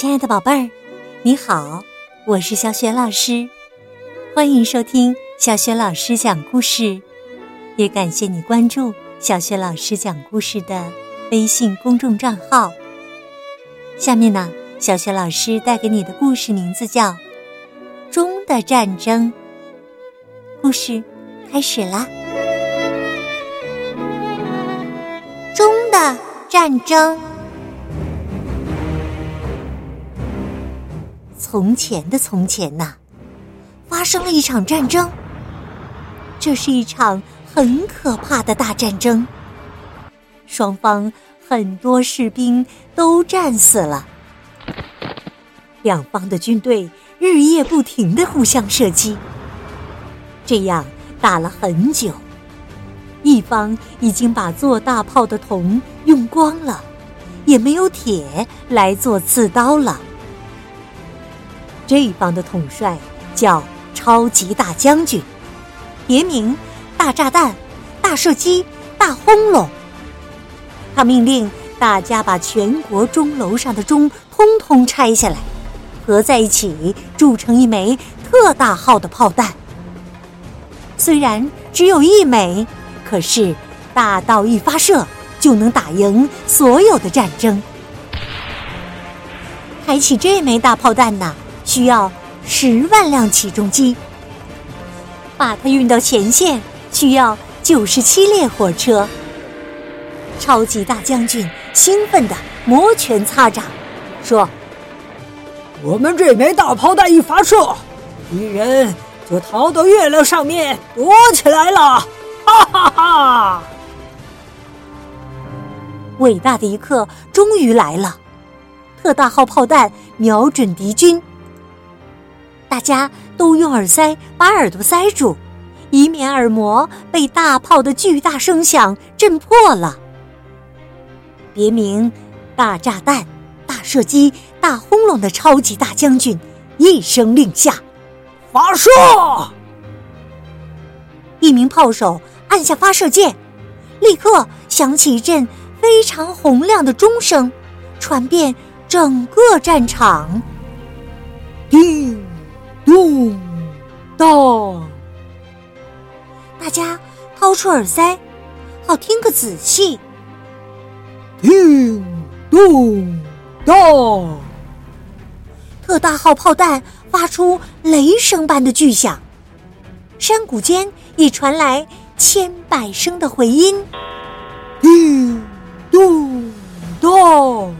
亲爱的宝贝儿，你好，我是小雪老师，欢迎收听小雪老师讲故事，也感谢你关注小雪老师讲故事的微信公众账号。下面呢，小雪老师带给你的故事名字叫《钟的战争》，故事开始啦！钟的战争。从前的从前呐，发生了一场战争。这是一场很可怕的大战争，双方很多士兵都战死了。两方的军队日夜不停的互相射击，这样打了很久。一方已经把做大炮的铜用光了，也没有铁来做刺刀了。这一方的统帅叫超级大将军，别名大炸弹、大射击、大轰隆。他命令大家把全国钟楼上的钟通通拆下来，合在一起铸成一枚特大号的炮弹。虽然只有一枚，可是大到一发射就能打赢所有的战争。开启这枚大炮弹呢？需要十万辆起重机，把它运到前线需要九十七列火车。超级大将军兴奋地摩拳擦掌，说：“我们这枚大炮弹一发射，敌人就逃到月亮上面躲起来了！”哈哈哈！伟大的一刻终于来了，特大号炮弹瞄准敌军。大家都用耳塞把耳朵塞住，以免耳膜被大炮的巨大声响震破了。别名“大炸弹、大射击、大轰隆”的超级大将军一声令下，发射！一名炮手按下发射键，立刻响起一阵非常洪亮的钟声，传遍整个战场。叮！咚！咚！大家掏出耳塞，好听个仔细。叮咚当！特大号炮弹发出雷声般的巨响，山谷间已传来千百声的回音。叮咚当！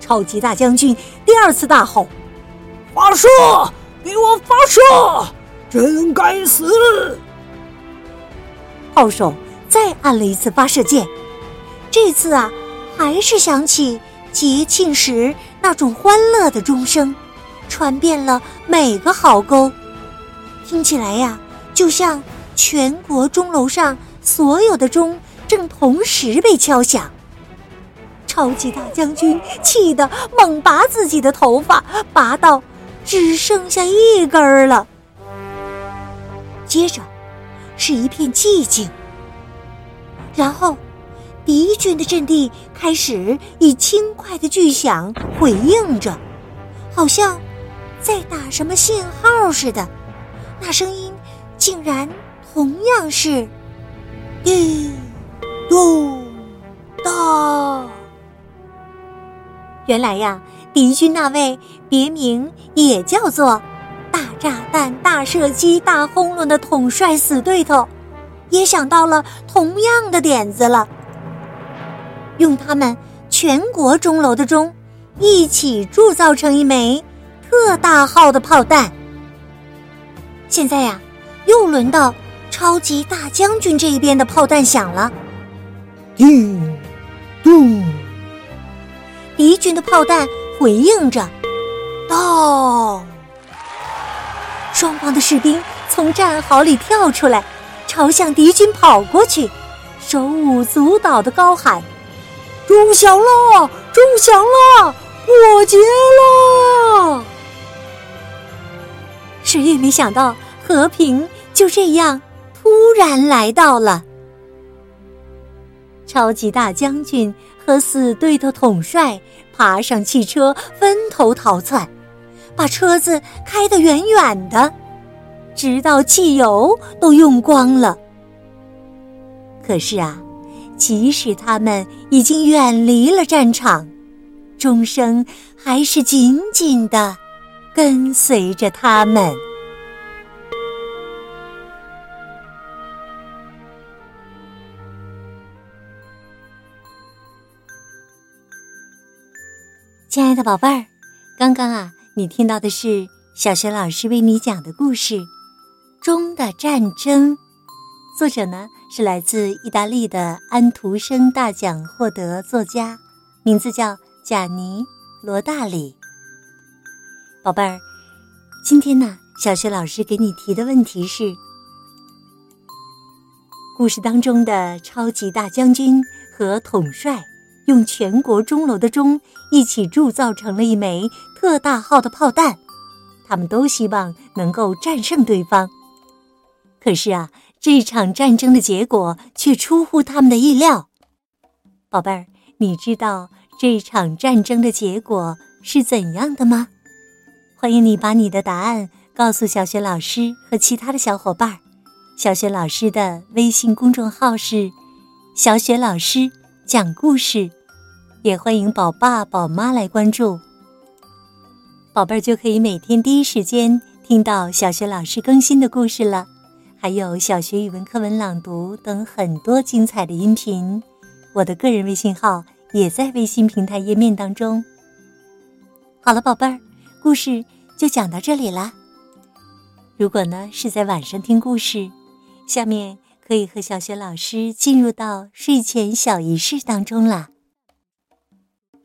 超级大将军第二次大吼。发射！给我发射！真该死！炮手再按了一次发射键，这次啊，还是响起节庆时那种欢乐的钟声，传遍了每个壕沟，听起来呀，就像全国钟楼上所有的钟正同时被敲响。超级大将军气得猛拔自己的头发，拔到。只剩下一根儿了。接着，是一片寂静。然后，敌军的阵地开始以轻快的巨响回应着，好像在打什么信号似的。那声音竟然同样是叮咚当。原来呀。敌军那位别名也叫做“大炸弹、大射击、大轰隆”的统帅死对头，也想到了同样的点子了，用他们全国钟楼的钟一起铸造成一枚特大号的炮弹。现在呀，又轮到超级大将军这一边的炮弹响了，叮咚，敌军的炮弹。回应着，到！双方的士兵从战壕里跳出来，朝向敌军跑过去，手舞足蹈的高喊：“钟响了，钟响了，过节了！”谁也没想到，和平就这样突然来到了。超级大将军和死对头统帅爬上汽车，分头逃窜，把车子开得远远的，直到汽油都用光了。可是啊，即使他们已经远离了战场，钟声还是紧紧的跟随着他们。亲爱的宝贝儿，刚刚啊，你听到的是小学老师为你讲的故事《钟的战争》，作者呢是来自意大利的安徒生大奖获得作家，名字叫贾尼罗大里。宝贝儿，今天呢，小学老师给你提的问题是：故事当中的超级大将军和统帅。用全国钟楼的钟一起铸造成了一枚特大号的炮弹，他们都希望能够战胜对方。可是啊，这场战争的结果却出乎他们的意料。宝贝儿，你知道这场战争的结果是怎样的吗？欢迎你把你的答案告诉小雪老师和其他的小伙伴。小雪老师的微信公众号是“小雪老师”。讲故事，也欢迎宝爸宝妈来关注。宝贝儿就可以每天第一时间听到小学老师更新的故事了，还有小学语文课文朗读等很多精彩的音频。我的个人微信号也在微信平台页面当中。好了，宝贝儿，故事就讲到这里啦。如果呢是在晚上听故事，下面。可以和小雪老师进入到睡前小仪式当中啦，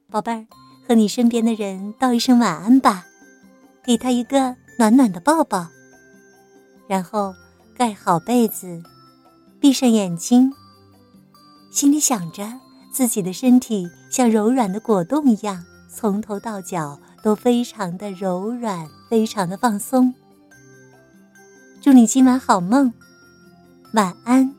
宝贝儿，和你身边的人道一声晚安吧，给他一个暖暖的抱抱，然后盖好被子，闭上眼睛，心里想着自己的身体像柔软的果冻一样，从头到脚都非常的柔软，非常的放松。祝你今晚好梦。晚安。